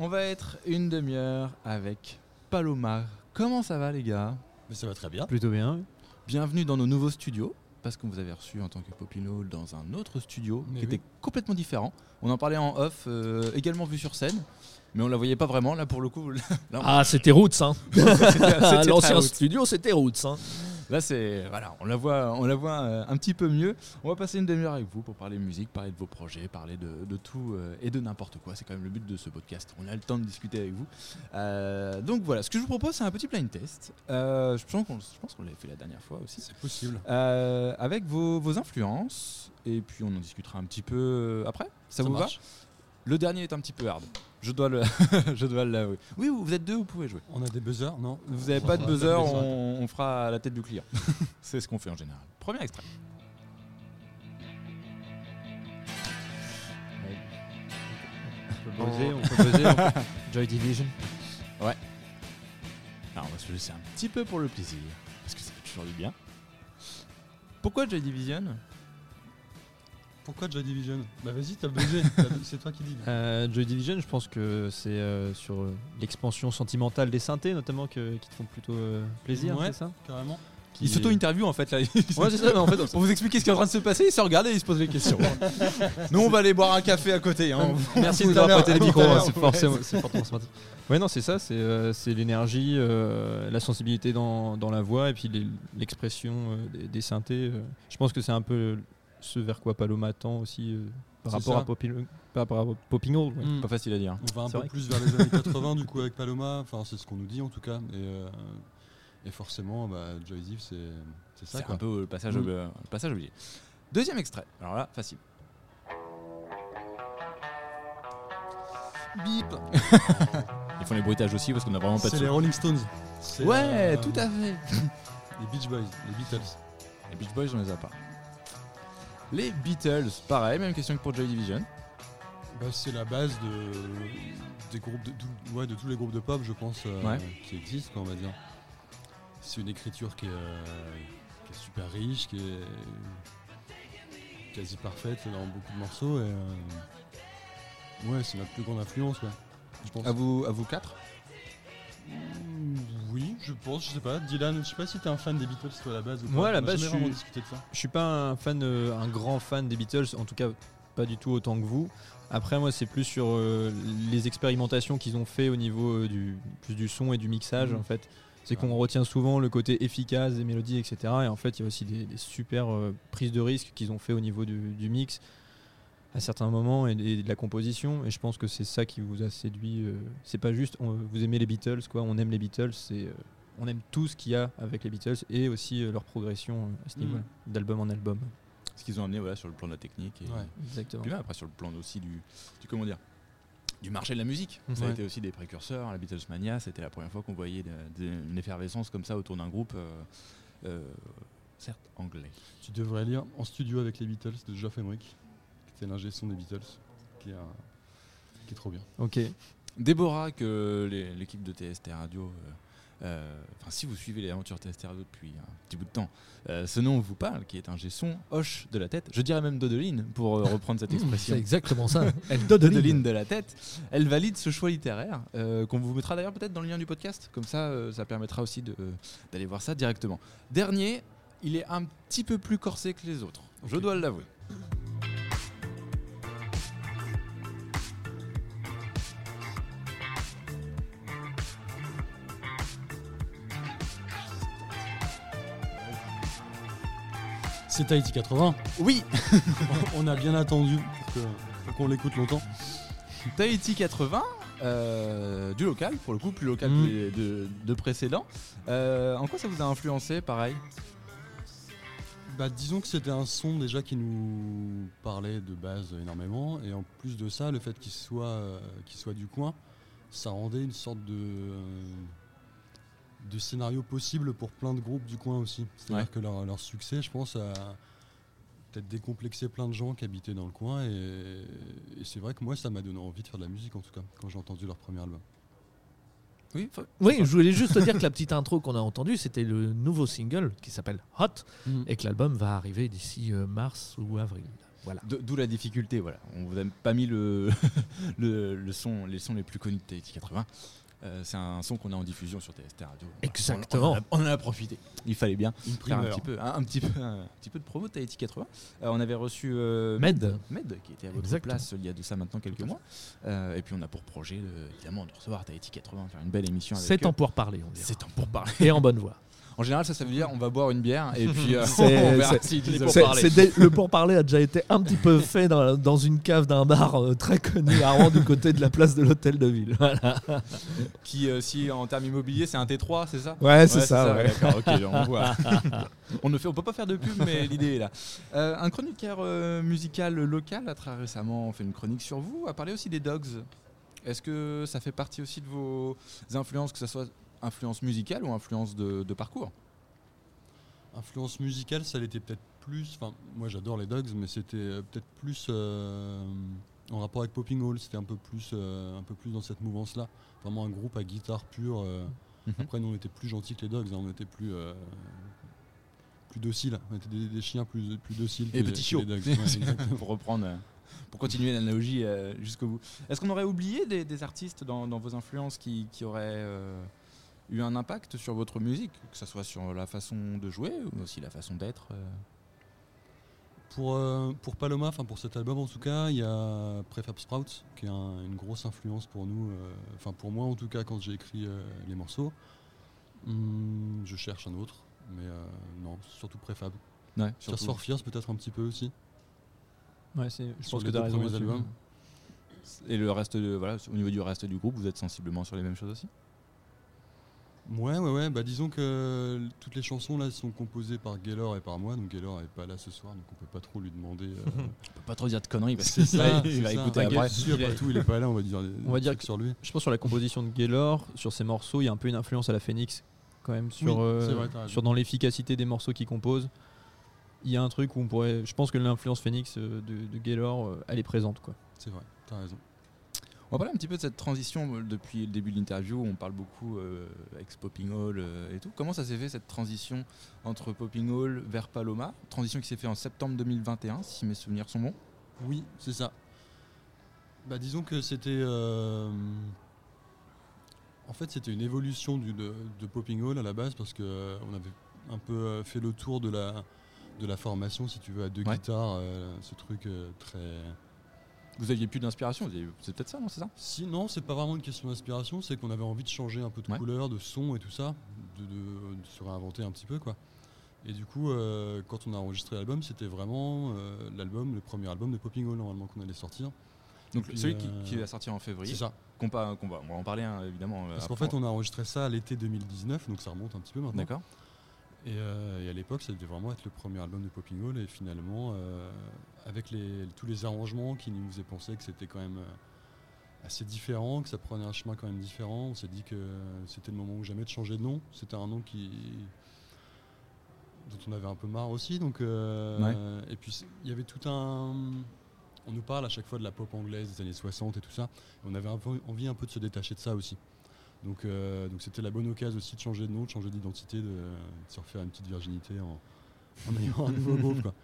On va être une demi-heure avec Paloma. Comment ça va les gars? Mais ça va très bien. Plutôt bien. Bienvenue dans nos nouveaux studios. Parce qu'on vous avait reçu en tant que Popino dans un autre studio Mais qui oui. était complètement différent. On en parlait en off, euh, également vu sur scène. Mais on la voyait pas vraiment. Là, pour le coup, là, on- Ah, c'était Roots, hein. L'ancien studio, c'était Roots, hein. Là, c'est voilà, on la voit, on la voit euh, un petit peu mieux. On va passer une demi-heure avec vous pour parler musique, parler de vos projets, parler de, de tout euh, et de n'importe quoi. C'est quand même le but de ce podcast. On a le temps de discuter avec vous. Euh, donc voilà, ce que je vous propose, c'est un petit blind test. Euh, je pense qu'on, je pense qu'on l'avait fait la dernière fois aussi. C'est possible. Avec vos, vos influences et puis on en discutera un petit peu après. Ça, vous marche? va Le dernier est un petit peu hard. Je dois le, je dois l'avouer. Oui, vous êtes deux, vous pouvez jouer. On a des buzzers, non Vous n'avez pas de buzzer, on, on fera à la tête du client. C'est ce qu'on fait en général. Premier extrait. On peut buzzer, on peut buzzer. on peut- Joy Division. Alors on va se laisser un petit peu pour le plaisir, parce que ça fait toujours du bien. Pourquoi Joy Division? Pourquoi Joy Division Bah vas-y, t'as bu- c'est toi qui dis. Euh, Joy Division, je pense que c'est euh, sur euh, l'expansion sentimentale des synthés, notamment, que- qui te font plutôt euh, plaisir, Ouais. c'est ça Carrément. Il s'auto-interview en fait là. Ouais, c'est ça, mais en fait, Pour vous expliquer ce qui est en train de se passer, il se regarde et il se pose les questions. Nous on va aller boire un café à côté. hein. Merci de nous avoir prêté le micro, Tout à hein, c'est ouais. fortement sympathique. Ouais, non, c'est ça, c'est euh, c'est l'énergie, euh, la sensibilité dans, dans la voix et puis les- l'expression euh, des, des synthés. euh. Je pense que c'est un peu ce vers quoi Paloma tend aussi euh, par, rapport à Popping, par rapport à Popping Hole, ouais. Mm. Pas facile à dire. On va un peu vrai. plus vers les années 80 du coup avec Paloma. Enfin, c'est ce qu'on nous dit en tout cas. Et, euh, et forcément, bah, Joy c'est ça C'est un peu le passage, Mm. euh, le passage obligé. Deuxième extrait. Alors là, facile. Bip. Ils font les bruitages aussi parce qu'on a vraiment pas de C'est les. Rolling Stones. Ouais, euh, tout à fait. Les Beach Boys, les Beatles. Les Beach Boys, on les a pas. Les Beatles, pareil, même question que pour Joy Division. Bah, c'est la base de, des groupes de, ouais, de tous les groupes de pop, je pense, euh, Ouais. qui existent, quoi, on va dire. C'est une écriture qui est, euh, qui est super riche, qui est quasi parfaite dans beaucoup de morceaux. Et, euh, ouais, c'est notre plus grande influence, ouais, je pense. À vous, à vous quatre? Je pense, je sais pas. Dylan, je sais pas si t'es un fan des Beatles, toi, à la base. Ou Moi, pas. à la On a base, jamais je suis- vraiment discuté de ça. Je suis pas un fan, euh, un grand fan des Beatles, en tout cas pas du tout autant que vous. Après, moi, c'est plus sur euh, les expérimentations qu'ils ont fait au niveau euh, du plus du son et du mixage, Mhm. en fait. C'est qu'on retient souvent le côté efficace des mélodies, etc. Et en fait, il y a aussi des, des super euh, prises de risques qu'ils ont fait au niveau du, du mix à certains moments et, et de la composition. Et je pense que c'est ça qui vous a séduit. euh, c'est pas juste on- vous aimez les Beatles, quoi. On aime les Beatles, c'est euh, on aime tout ce qu'il y a avec les Beatles et aussi euh, leur progression euh, à ce niveau d'album en album. Ce qu'ils ont amené voilà, sur le plan de la technique. Et Ouais. Exactement. puis même après sur le plan aussi du, du comment dire du marché de la musique. Ça a été aussi des précurseurs. La Beatles Mania, c'était la première fois qu'on voyait de- de- une effervescence comme ça autour d'un groupe, euh, euh, certes anglais. Tu devrais lire En studio avec les Beatles de Geoff Emerick, qui était l'ingé son des Beatles, qui est, un- qui est trop bien. Ok. Déborah, que l'équipe de TST Radio, euh, enfin si vous suivez les aventures Radio depuis un petit bout de temps, euh, ce nom vous parle, qui est un son hoche de la tête, je dirais même dodeline pour euh, reprendre cette expression. C'est exactement ça. Elle Dodeline de la tête. Elle valide ce choix littéraire euh, qu'on vous mettra d'ailleurs peut-être dans le lien du podcast. Comme ça, euh, ça permettra aussi d'aller voir ça directement. Dernier, il est un petit peu plus corsé que les autres. Je dois l'avouer. C'est Tahiti 80. Oui, On a bien attendu pour qu'on l'écoute longtemps. Tahiti 80, euh, du local, pour le coup, plus local Mm. que de, de précédents. Euh, en quoi ça vous a influencé, pareil? Bah, disons que c'était un son déjà qui nous parlait de base énormément. Et en plus de ça, le fait qu'il soit, euh, qu'il soit du coin, ça rendait une sorte de, euh, de scénario possible pour plein de groupes du coin aussi. C'est-à-dire Ouais. que leur, leur succès, je pense, a peut-être décomplexé plein de gens qui habitaient dans le coin. Et, et c'est vrai que moi, ça m'a donné envie de faire de la musique, en tout cas, quand j'ai entendu leur premier album. Oui, Oui, je voulais juste te dire que la petite intro qu'on a entendue, c'était le nouveau single qui s'appelle Hot Mm. et que l'album va arriver d'ici euh, mars ou avril. Voilà. D'où la difficulté, voilà. On vous a pas mis le, le, le son, les sons les plus connus de Tahiti 80. Euh, c'est un son qu'on a en diffusion sur TST Radio. Exactement. On, en a, on en a profité. Il fallait bien Une faire un petit peu, un, un petit peu, un petit peu de promo de Tahiti 80. Euh, on avait reçu euh, Med. Med, qui était à votre Exactement. place il y a de ça maintenant quelques mois. Et puis on a pour projet, de- évidemment, de recevoir Tahiti 80, faire une belle émission avec C'est en pour parler, on dirait. C'est temps pour parler. Et en bonne voix. En général, ça, ça veut dire on va boire une bière et puis euh, on verra dé- le pourparler a déjà été un petit peu fait dans, dans une cave d'un bar euh, très connu à Rouen du côté de la place de l'hôtel de ville. Voilà. Qui, euh, si en termes immobiliers, c'est un T3, c'est ça? Ouais, c'est ça. ouais. D'accord, ok, on voit. on ne fait, on peut pas faire de pub, mais l'idée est là. Euh, un chroniqueur euh, musical local a très récemment fait une chronique sur vous, a parlé aussi des Dogs. Est-ce que ça fait partie aussi de vos influences, que ce soit influence musicale ou influence de, de parcours Influence musicale, ça l'était peut-être plus. Enfin, moi j'adore les Dogs, mais c'était euh, peut-être plus euh, en rapport avec Popping Hall. C'était un peu plus, euh, un peu plus dans cette mouvance-là. Vraiment un groupe à guitare pure. euh. Mhm. Après, nous on était plus gentils que les Dogs. hein, on était plus, plus dociles. On était des, des chiens plus, plus dociles. Et que les- petits chiots. Ouais, pour reprendre, pour continuer l'analogie jusqu'au bout. Est-ce qu'on aurait oublié des, des artistes dans, dans vos influences qui, qui auraient eu un impact sur votre musique, que ce soit sur la façon de jouer ou aussi la façon d'être euh? Pour, euh, pour Paloma, enfin pour cet album en tout cas, il y a Prefab Sprouts qui est un- une grosse influence pour nous, euh, enfin pour moi en tout cas quand j'ai écrit euh, les morceaux. Hum, je cherche un autre, mais euh, non, surtout Prefab. Ouais, Sur Fears peut-être un petit peu aussi. Ouais, c'est- je Sur pense que tu as raison. albums. Et le reste, de, voilà, au niveau du reste du groupe, vous êtes sensiblement sur les mêmes choses aussi? Ouais, ouais, ouais. Bah disons que toutes les chansons là sont composées par Gaylor et par moi. Donc Gaylor est pas là ce soir, donc on peut pas trop lui demander. euh, On peut pas trop dire de conneries parce c'est que ça. il va écouter Enfin, après. si, après tout, il est pas là. On va dire. On va dire que- sur lui. Je pense sur la composition de Gaylor, sur ses morceaux, il y a un peu une influence à la Phoenix quand même sur, Oui, euh, vrai, sur dans l'efficacité des morceaux qu'il compose. Il y a un truc où on pourrait. Je pense que l'influence Phoenix euh, de, de Gaylor, euh, elle est présente quoi. C'est vrai. T'as raison. On va parler un petit peu de cette transition euh, depuis le début de l'interview. On parle beaucoup euh, avec Popping Hall euh, et tout. Comment ça s'est fait cette transition entre Popping Hall vers Paloma? Transition qui s'est faite en septembre 2021, si mes souvenirs sont bons. Oui, c'est ça. Bah, disons que c'était. euh, En fait, c'était une évolution du, de, de Popping Hall à la base parce que euh, on avait un peu fait le tour de la, de la formation, si tu veux, à deux Ouais. guitares, ce truc très. Vous aviez plus d'inspiration C'est peut-être ça, non C'est ça Si, non, c'est pas vraiment une question d'inspiration, c'est qu'on avait envie de changer un peu de Ouais. couleur, de son et tout ça, de, de- de se réinventer un petit peu, quoi. Et du coup, euh, quand on a enregistré l'album, c'était vraiment euh, l'album, le premier album de Popping Hall normalement qu'on allait sortir. Donc Puis, celui qui, euh, qui va sortir en février. C'est ça. qu'on pa- qu'on va, on va en parler hein, évidemment. Parce qu'en fait, on a enregistré ça à l'été 2019, donc ça remonte un petit peu maintenant. D'accord. Et, euh, et à l'époque, ça devait vraiment être le premier album de Popping Hall. Et finalement, euh, avec les, tous les arrangements qui nous faisaient penser que c'était quand même euh, assez différent, que ça prenait un chemin quand même différent, on s'est dit que c'était le moment ou jamais de changer de nom. C'était un nom qui dont on avait un peu marre aussi. Donc, euh, Et puis, il y avait tout un... On nous parle à chaque fois de la pop anglaise des années 60 et tout ça. Et on avait un peu envie un peu de se détacher de ça aussi. Donc euh, donc c'était la bonne occasion aussi de changer de nom, de changer d'identité, de, de se refaire une petite virginité en, en ayant un nouveau groupe. Quoi.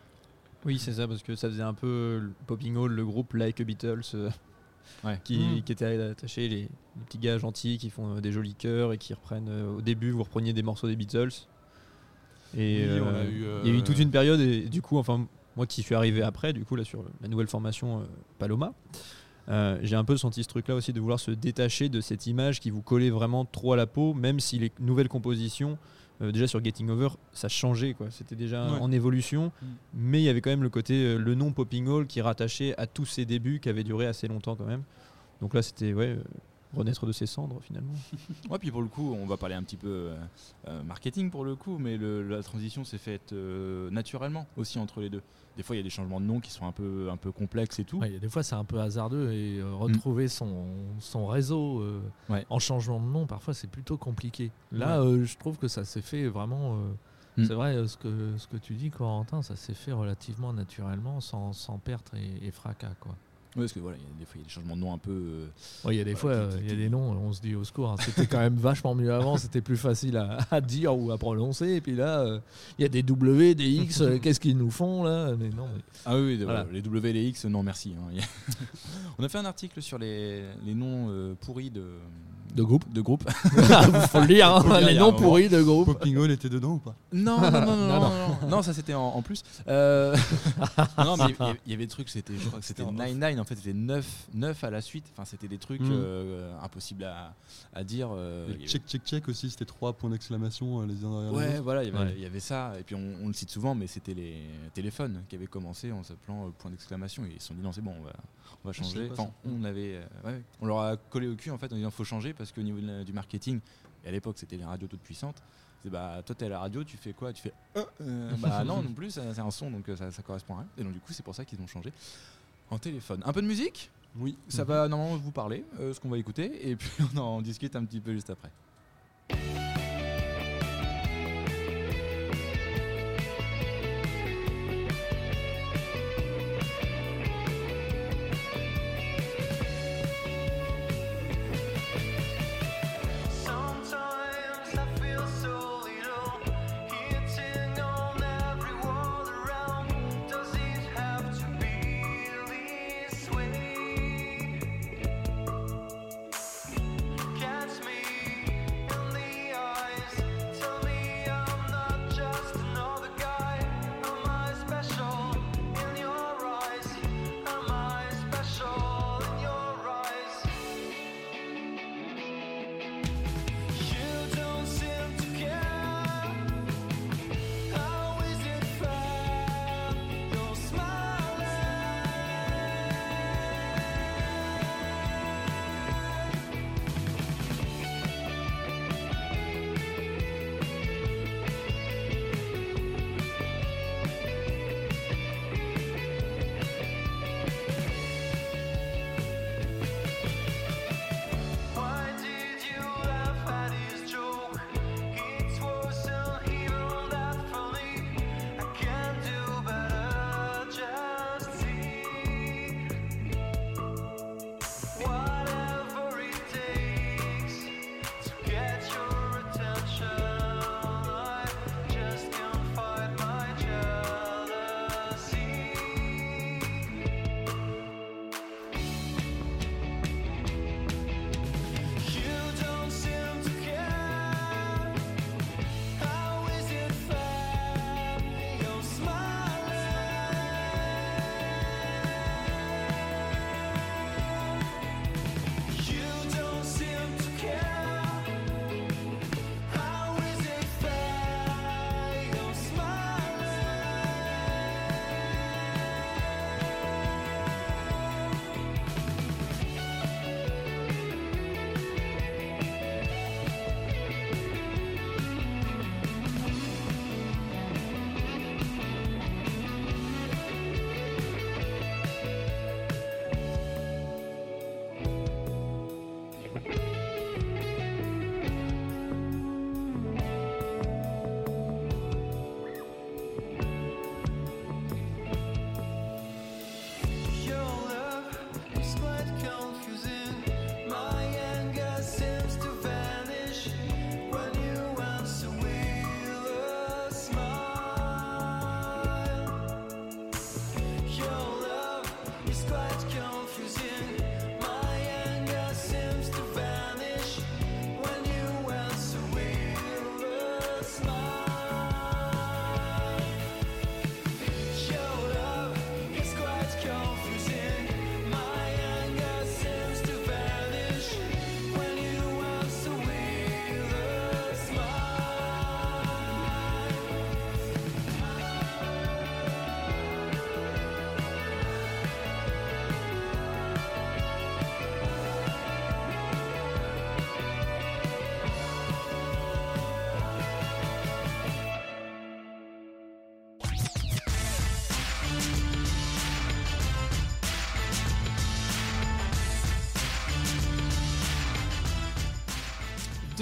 Oui, c'est ça, parce que ça faisait un peu le Popping Hall, le groupe Like a Beatles, euh, Ouais. qui, Mm. qui était attaché, les, les petits gars gentils qui font euh, des jolis chœurs et qui reprennent. euh, au début, vous repreniez des morceaux des Beatles. Et Oui, on a euh, eu, il y a eu toute une période, et du coup, enfin, moi qui suis arrivé après, du coup, là, sur la nouvelle formation euh, Paloma, euh, j'ai un peu senti ce truc-là aussi de vouloir se détacher de cette image qui vous collait vraiment trop à la peau, même si les nouvelles compositions, euh, déjà sur Getting Over, ça changeait, quoi. C'était déjà Ouais. en évolution, Mm. mais il y avait quand même le côté, euh, le nom Popping Hall qui rattachait à tous ces débuts qui avaient duré assez longtemps quand même. Donc là, c'était ouais, renaître de ses cendres finalement. Ouais, puis pour le coup, on va parler un petit peu euh, euh, marketing pour le coup, mais le- la transition s'est faite euh, naturellement aussi entre les deux. Des fois, il y a des changements de nom qui sont un peu, un peu complexes et tout. Ouais, des fois, c'est un peu hasardeux et euh, retrouver son, son réseau euh, Ouais. en changement de nom, parfois, c'est plutôt compliqué. Là, euh, je trouve que ça s'est fait vraiment. euh, Mm. C'est vrai, euh, ce que, ce que tu dis, Corentin, ça s'est fait relativement naturellement, sans, sans perte et, et fracas. Quoi. Ouais, parce que voilà, il y a des fois il y a des changements de nom un peu. euh, Ouais, Il y a des fois, Voilà, euh, il y a des noms, on se dit au secours. hein, C'était quand même vachement mieux avant, c'était plus facile à, à dire ou à prononcer. Et puis là, euh, il y a des W, des X, euh, qu'est-ce qu'ils nous font là Mais non, mais- Ah oui, oui, Voilà. les W et les X, non merci. hein. On a fait un article sur les, les noms pourris de, De groupe De groupe. faut le dire, hein, Faut le il y les noms pourris de groupe. Popping Hall était dedans ou pas? Non, non, non, non, non, Non, non, non, non, ça c'était en, en plus. Euh, non, mais il y avait- il y avait des trucs, c'était, je crois que c'était C'était en 9-9, en fait c'était 9, 9 à la suite. Enfin, c'était des trucs Mm. euh, impossibles à, à dire. euh, il avait- Check, check, check aussi, c'était trois points d'exclamation euh, les uns derrière les Ouais, autres. voilà, il y, avait, Ouais. il y avait ça. Et puis on, on le cite souvent, mais c'était les téléphones qui avaient commencé en s'appelant euh, point d'exclamation. Et ils se sont dit non, c'est bon, on va, on va savais changer. Enfin, on avait, euh, ouais, on leur a collé au cul en fait en disant faut changer parce qu'au niveau du marketing, et à l'époque c'était les radios toutes puissantes. C'est bah toi t'es à la radio, tu fais quoi? Tu fais euh, euh, bah non non plus, c'est un son donc euh, ça, ça correspond à rien. Et donc du coup c'est pour ça qu'ils ont changé en téléphone. Un peu de musique? Oui. ça va normalement vous parler, euh, ce qu'on va écouter, et puis on en discute un petit peu juste après.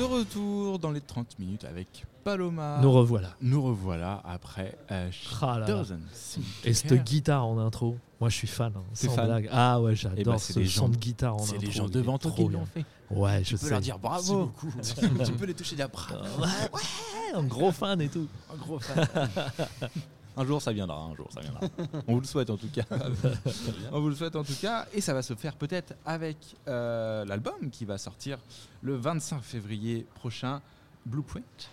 De retour dans les 30 minutes avec Paloma. Nous revoilà. Nous revoilà après euh, Ah là là. Et cette guitare en intro, moi je suis fan. hein, sans fan blague. Ah ouais, Eh j'adore ben, c'est ce les son gens- de guitare en C'est intro. les gens devant toi trop qui l'ont fait. Ouais, je Tu peux sais. leur dire bravo. tu peux les toucher des bras. Ouais, ouais, un gros fan et tout. Un gros fan. un jour ça viendra, un jour ça viendra. On vous le souhaite en tout cas. On vous le souhaite en tout cas. Et ça va se faire peut-être avec euh, l'album qui va sortir le 25 février prochain, Blueprint.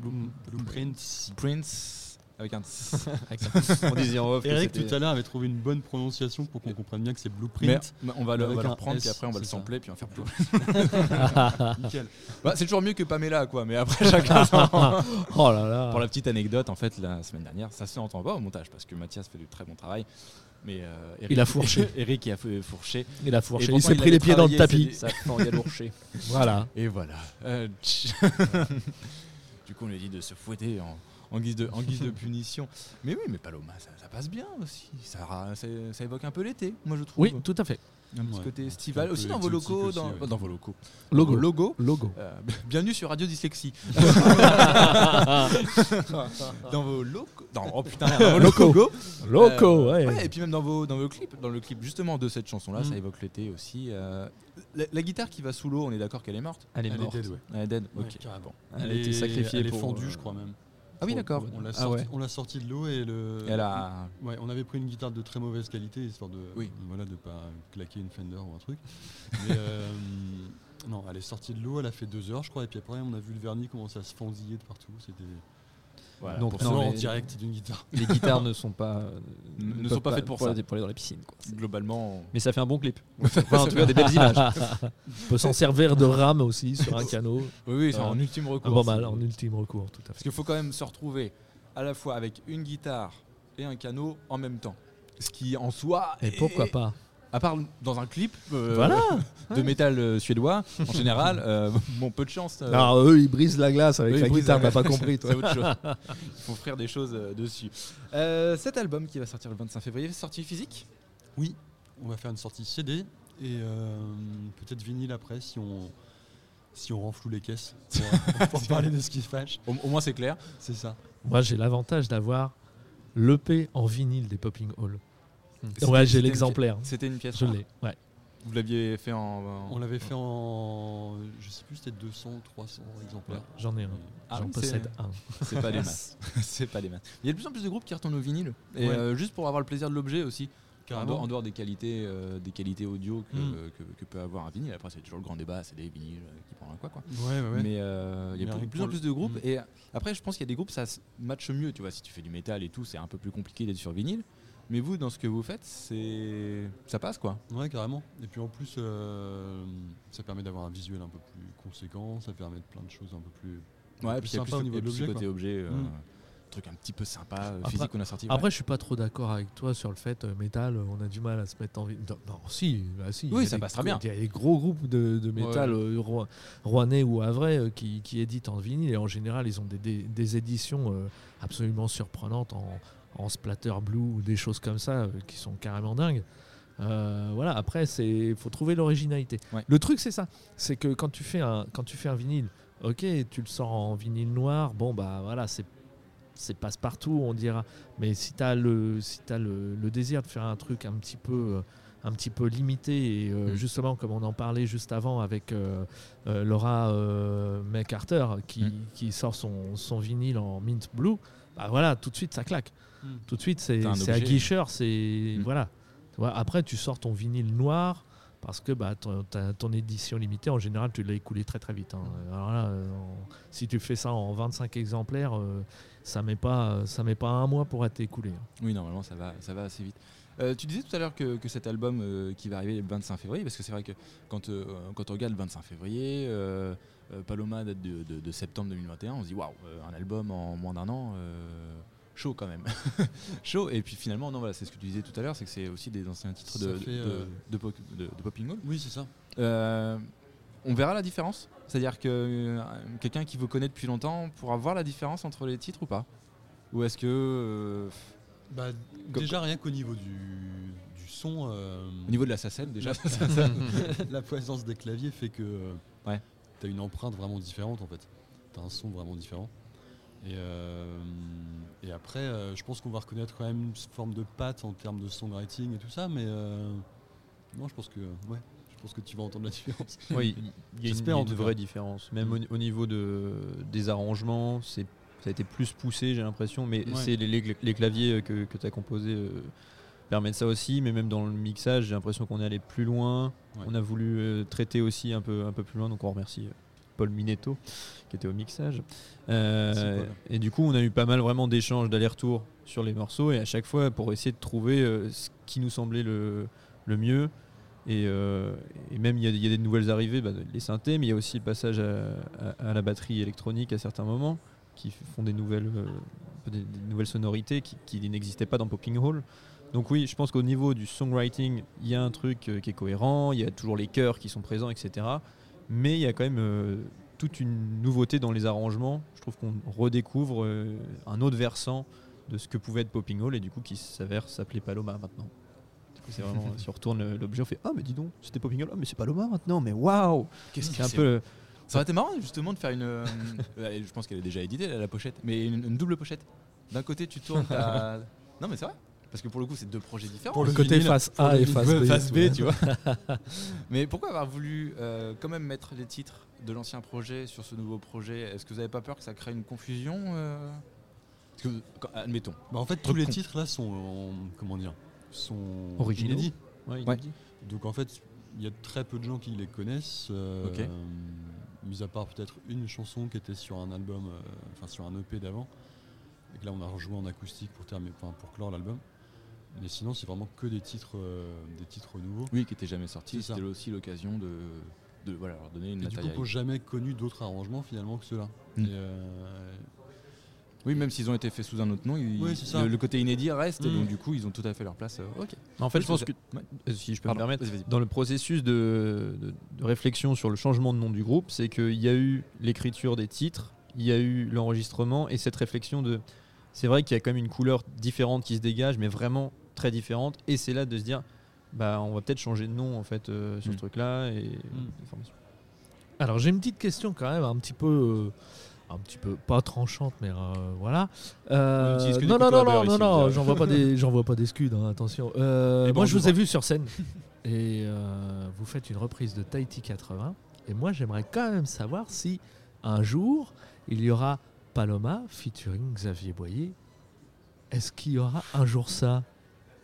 Blue- Blueprints. Prince avec un On disait en off. Eric tout à l'heure avait trouvé une bonne prononciation pour qu'on comprenne bien que c'est Blueprint. mais on va le, on va Avec le un reprendre S, puis après on va le sampler puis on va faire plus. Nickel. Bah, c'est toujours mieux que Pamela quoi, mais après chacun Oh là là. Pour la petite anecdote, en fait, la semaine dernière, ça se entend pas au montage parce que Mathias fait du très bon travail. Mais euh, Eric, Il a fourché. Eric il a fait- fourché. Il a fourché. Et Il s'est il pris les pieds dans le tapis. Ça fend galourché. Voilà. Et voilà. Euh, du coup, on lui dit de se fouetter en, en guise, de, en guise de punition. Mais oui, mais Paloma, ça, ça passe bien aussi. Ça, ça, ça évoque un peu l'été, moi je trouve. Oui, tout à fait. Ouais. côté estival. Aussi dans vos locaux. aussi, dans, ouais. dans vos locaux. Logo. Vos logos. Logo. Euh, bienvenue sur Radio Dyslexie. dans vos locaux. Dans, oh putain, dans vos. Loco, Euh, ouais. Et puis même dans vos, dans vos clips, dans le clip justement de cette chanson-là, Mm. ça évoque l'été aussi. euh, la, la guitare qui va sous l'eau, on est d'accord qu'elle est morte? Elle est Elle est morte. dead, ouais. Elle est dead Ouais, Ok. carrément. Elle a été sacrifiée Elle est fendue, euh, je crois même. Ah oui, d'accord. On l'a Ah sorti, ouais. de l'eau et le. Elle a. Ouais, on avait pris une guitare de très mauvaise qualité histoire de Oui. voilà de pas claquer une Fender ou un truc. Mais euh, non, elle est sortie de l'eau, elle a fait deux heures je crois et puis après on a vu le vernis commencer à se fendiller de partout. C'était Voilà. Donc, pour non, en direct d'une guitare. Les guitares ne sont pas, Ne peuvent sont pas faites pour ça. aller- pour aller dans les piscines. quoi. Globalement. Mais ça fait un bon clip. Enfin, en tout cas, des belles images. On peut s'en servir de rame aussi sur un canot. Oui, oui, c'est Ah. en ultime recours. Pas mal, en ultime recours, tout à Parce fait. qu'il faut quand même se retrouver à la fois avec une guitare et un canot en même temps. Ce qui en soi. Et pourquoi pas À part dans un clip euh, Voilà. de métal euh, suédois, en général, euh, bon, peu de chance. euh, Alors eux, ils brisent la glace avec eux, ils la guitare, t'as pas compris, toi. C'est autre chose. Il faut offrir des choses euh, dessus. Euh, cet album qui va sortir le 25 février, sortie physique? Oui, on va faire une sortie CD et euh, peut-être vinyle après si on si on renfloue les caisses pour, pour parler de ce qui se fâche. au, au moins c'est clair. C'est ça. Moi, j'ai l'avantage d'avoir l'EP en vinyle des Popping Hall. Ouais, j'ai l'exemplaire. C'était une pièce. Je l'ai. Ouais. Vous l'aviez fait en. en- On l'avait fait en je sais plus c'était 200 300 exemplaires. J'en ai un. Ah J'en possède un. C'est pas des masses. c'est pas des masses. Il y a de plus en plus de groupes qui retournent au vinyle. Et Ouais. euh, juste pour avoir le plaisir de l'objet aussi. En Carrément. dehors, en dehors des qualités, euh, des qualités audio que, Mm. que, que peut avoir un vinyle. Après, c'est toujours le grand débat, c'est des vinyles euh, qui prend un quoi. quoi. Ouais, ouais, ouais. Mais euh, il y a plus, que plus en plus de groupes. Mm. Et après, je pense qu'il y a des groupes, ça se matche mieux. Tu vois, si tu fais du métal et tout, c'est un peu plus compliqué d'être sur vinyle. Mais vous, dans ce que vous faites, c'est ça passe quoi. Ouais, carrément. Et puis en plus, euh, ça permet d'avoir un visuel un peu plus conséquent, ça permet de plein de choses un peu plus. Ouais, peu puis plus il y a sympa plus, au niveau de l'objet. côté quoi. objet, euh, Mm. truc un petit peu sympa, euh, Après- physique qu'on a sorti. ouais. Après, je suis pas trop d'accord avec toi sur le fait euh, métal, euh, on a du mal à se mettre en vinyle. Non, non, si, bah si. Oui, ça des passe très bien. Il y a des gros groupes de, de métal euh, rouennais ou havrais euh, qui, qui éditent en vinyle et en général, ils ont des, des- des éditions euh, absolument surprenantes en, en splatter blue ou des choses comme ça euh, qui sont carrément dingues. Euh, voilà, après, il faut trouver l'originalité. Ouais. Le truc, c'est ça. C'est que quand tu, fais un, quand tu fais un vinyle, ok, tu le sors en vinyle noir, bon, bah voilà, c'est c'est passe-partout, on dira. Mais si tu as, le, si as le, le désir de faire un truc un petit peu, euh, un petit peu limité, et euh, Mm. justement, comme on en parlait juste avant avec euh, euh, Laura McCarter qui, Mm. qui sort son, son vinyle en mint blue, bah voilà, tout de suite ça claque. Mm. Tout de suite, c'est aguicheur, c'est. Mm. Voilà. Après, tu sors ton vinyle noir. Parce que bah, ton, édition limitée, en général, tu l'as écoulé très très vite. hein. Alors là, euh, en- si tu fais ça en 25 exemplaires, euh, ça met pas, ça met pas un mois pour être écoulé. hein. Oui, normalement, ça va, ça va assez vite. Euh, tu disais tout à l'heure que, que cet album euh, qui va arriver le 25 février, parce que c'est vrai que quand, quand on regarde le 25 février, Paloma date de, de- de septembre 2021, on se dit waouh, un album en moins d'un an, chaud quand même. chaud. Et puis finalement, non, voilà, c'est ce que tu disais tout à l'heure, c'est que c'est aussi des anciens titres de, Ça fait, de, euh, de Pop- de- de Popping Hall. Oui, c'est ça. Euh, on verra la différence C'est-à-dire que euh, quelqu'un qui vous connaît depuis longtemps pourra voir la différence entre les titres ou pas? Ou est-ce que. Bah, déjà, rien qu'au niveau du, du son, euh, au niveau de la SACEM déjà la présence des claviers fait que. euh, Ouais. as une empreinte vraiment différente en fait. Tu as un son vraiment différent. Et, euh, et après, euh, je pense qu'on va reconnaître quand même une forme de patte en termes de songwriting et tout ça, mais euh, non, je pense que ouais, je pense que tu vas entendre la différence. Oui, il y a une, en vraie différence. Même au, au niveau de, des arrangements, c'est ça a été plus poussé, j'ai l'impression. Mais Ouais. c'est les, les- les claviers que, que tu as composés euh, permettent ça aussi. Mais même dans le mixage, j'ai l'impression qu'on est allé plus loin. Ouais. On a voulu euh, traiter aussi un peu, un peu plus loin. Donc on remercie euh, Paul Minetto qui était au mixage. Euh, et du coup, on a eu pas mal vraiment d'échanges, d'allers-retours sur les morceaux. Et à chaque fois, pour essayer de trouver euh, ce qui nous semblait le, le mieux. Et, euh, et même, il y, a- il y a des nouvelles arrivées, bah, les synthés, mais il y a aussi le passage à, à- à la batterie électronique à certains moments, qui font des nouvelles, des, des nouvelles sonorités qui, qui n'existaient pas dans Popping Hall. Donc oui, je pense qu'au niveau du songwriting, il y a un truc qui est cohérent, il y a toujours les chœurs qui sont présents, etc. Mais il y a quand même euh, toute une nouveauté dans les arrangements. Je trouve qu'on redécouvre euh, un autre versant de ce que pouvait être Popping Hall et du coup qui s'avère s'appeler Paloma maintenant. Du coup, c'est vraiment, si on retourne euh, l'objet, on fait Ah, mais dis donc, c'était Popping Hall, ah, mais c'est Paloma maintenant, mais waouh Qu'est-ce C'est un peu. Ça aurait été marrant justement de faire une. euh, je pense qu'elle est déjà éditée la, la pochette, mais une, une double pochette. D'un côté, tu tournes ta. non, mais c'est vrai. Parce que pour le coup, c'est deux projets différents. Pour le côté vinyle, face A et face B. face B, ouais. tu vois. mais pourquoi avoir voulu euh, quand même mettre les titres de l'ancien projet sur ce nouveau projet? Est-ce que vous n'avez pas peur que ça crée une confusion euh? Parce que, quand- admettons. Bah, en fait, tous les titres là sont en- comment dire sont Originaux. inédits. Ouais, Ouais. Donc en fait, il y a très peu de gens qui les connaissent, euh, Ok. mis à part peut-être une chanson qui était sur un album, euh, enfin sur un EP d'avant, et que là on a rejoué en acoustique pour terminer, pour clore l'album. Mais sinon, c'est vraiment que des titres, euh, des titres nouveaux. Oui, qui n'était jamais sorti. C'est ça. C'était aussi l'occasion de, de voilà, leur donner une Et du coup, jamais connu d'autres arrangements finalement que ceux-là. Mm. Et, euh, Oui, même s'ils ont été faits sous un autre nom, ils- Oui, c'est ça. le, le côté inédit reste, Mm. donc du coup, ils ont tout à fait leur place. euh, ok. En fait, je pense que, si je peux Pardon, me permettre, dans le processus de, de- de réflexion sur le changement de nom du groupe, c'est qu'il y a eu l'écriture des titres, il y a eu l'enregistrement et cette réflexion de. C'est vrai qu'il y a quand même une couleur différente qui se dégage, mais vraiment très différente. Et c'est là de se dire, bah, on va peut-être changer de nom en fait euh, sur Mm. ce truc-là et formations. Alors j'ai une petite question quand même un petit peu, euh, un petit peu pas tranchante, mais euh, voilà. Non non non non ici, non, j'en vois pas des, j'en vois pas des scuds, hein, attention. Moi je vous ai vu sur scène et vous faites une reprise de Tahiti 80 et moi j'aimerais quand même savoir si un jour il y aura Paloma featuring Xavier Boyer. Est-ce qu'il y aura un jour ça?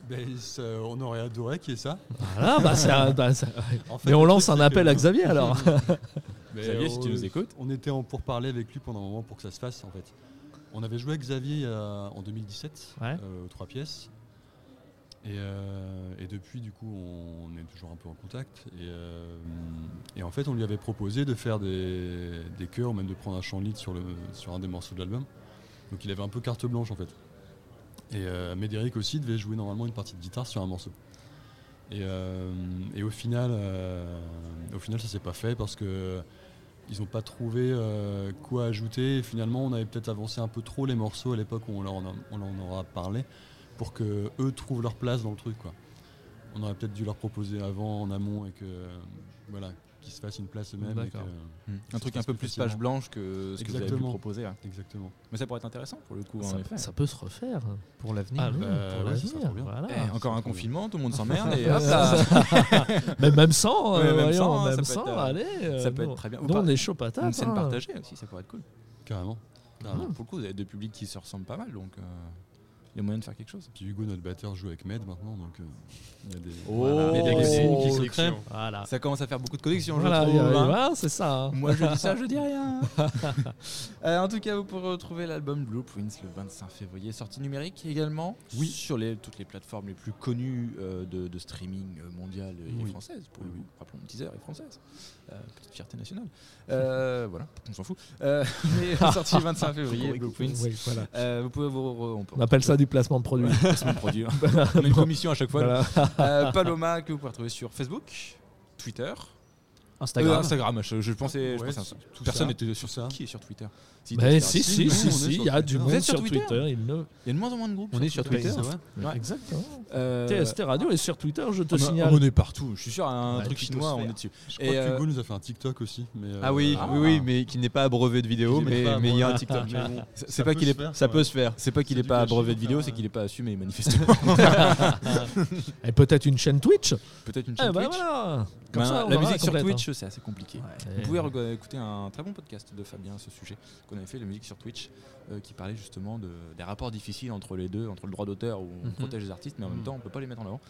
Ben, ça- on aurait adoré qu'il y ait ça. Voilà, bah, bah, ça- En fait, mais on lance un appel à Xavier alors. Mais Xavier, si tu on- nous écoutes. On était en pour parler avec lui pendant un moment pour que ça se fasse en fait. On avait joué avec Xavier euh, en 2017 Ouais. euh, aux trois pièces. Et, euh, et depuis, du coup, on est toujours un peu en contact. Et, euh, et en fait, on lui avait proposé de faire des, des chœurs, ou même de prendre un chant lead sur, le, sur un des morceaux de l'album. Donc il avait un peu carte blanche en fait. Et euh, Médéric aussi devait jouer normalement une partie de guitare sur un morceau. Et, euh, et au final, euh, au final, ça s'est pas fait parce que ils n'ont pas trouvé quoi ajouter. Et finalement, on avait peut-être avancé un peu trop les morceaux à l'époque où on leur en, on leur en aura parlé pour que eux trouvent leur place dans le truc. On aurait peut-être dû leur proposer avant, en amont, et que voilà, qu'ils se fassent une place eux-mêmes. D'accord. Un truc un peu plus page blanche que ce que vous avez pu Exactement. proposer. hein. Exactement. Mais ça pourrait être intéressant pour le coup, en ça, effet. ça peut se refaire. Pour l'avenir. Ah oui, bah, pour l'avenir. Voilà. Eh, encore un confinement, tout le monde s'emmerde et hop là, mais même sans, euh, même voyons, sans, même ça peut sans, être, euh, allez. euh, ça peut être très bien. Ou on est chaud patate. Une scène hein. partagée aussi, ça pourrait être cool. Carrément. Carrément. Pour le coup, vous avez deux publics qui se ressemblent pas mal, donc euh, y a moyen de faire quelque chose. Puis Hugo, notre batteur, joue avec Med maintenant, donc euh, il y a des, Oh, il y a des qui se créent. Voilà. Ça commence à faire beaucoup de connexions, Voilà, hein. voilà, c'est ça. hein. Moi je dis ça, je dis rien. Euh, en tout cas, vous pourrez retrouver l'album Blueprints le 25 février, sortie numérique également. Oui. Sur les, toutes les plateformes les plus connues euh, de, de streaming mondial et Oui. française. Pour le Oui, coup. Rappelons, Deezer est française. Euh, petite fierté nationale. Euh, voilà, on s'en fout. Euh, mais sortie le 25 février, Blueprints. Oui, voilà. Euh, vous pouvez vous. re- on peut On appelle ça du placement de produit. placement de produit. hein. on a une commission à chaque fois. Voilà. Euh, Paloma que vous pouvez retrouver sur Facebook, Twitter, Instagram. Euh, Instagram, je, je pensais, je Ouais, pensais tout Personne n'était sur ça. Qui est sur Twitter? Si, Mais t'es si, si, si, si, il y a du Vous monde êtes sur sur Twitter Twitter. il y a de moins en moins de groupes. On est sur Twitter. Exactement. Euh, TST Radio est sur Twitter, je te signale. On est partout. Je suis sûr, un Ouais, truc chinois, on est dessus. Je crois euh, que Hugo nous a fait un TikTok aussi. Euh, Ah oui, oui, oui, mais qui n'est pas abreuvé de n'est mais il y a un. TikTok. C'est- pas peut qu'il se est, faire, Ça peut se faire. c'est pas qu'il C'est est du pas abreuvé de pour vidéo, c'est qu'il est pas assumé manifestement. Et peut-être une chaîne Twitch. Peut-être une Eh chaîne ben Twitch. voilà. Comme Ben, ça, la musique sur complète, Twitch, c'est assez compliqué. hein. Vous pouvez écouter un très bon podcast de Fabien à ce sujet qu'on avait fait, la musique sur Twitch, euh, qui parlait justement de, des rapports difficiles entre les deux, entre le droit d'auteur où on Mhm. protège les artistes, mais en même Mhm. temps on peut pas les mettre en avant.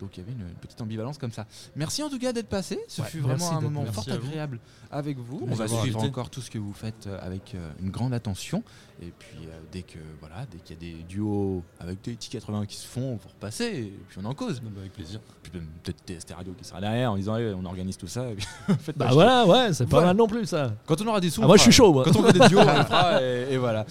Donc il y avait une, une petite ambivalence comme ça. Merci en tout cas d'être passé. Ce Ouais, fut vraiment un moment fort agréable avec vous. On va suivre encore tout ce que vous faites euh, avec euh, une grande attention. Et puis euh, dès que voilà, dès qu'il y a des duos avec des petits 80 qui se font, vous repassez et puis on en cause. Bah, avec plaisir. Puis même peut-être TST Radio qui sera derrière en disant Eh, on organise tout ça. Et puis, faites pas Bah voilà, ouais, c'est pas Voilà. mal non plus ça. Quand on aura des sous, Ah, moi je suis chaud. moi. Quand on veut des duos, on le fera et, et voilà.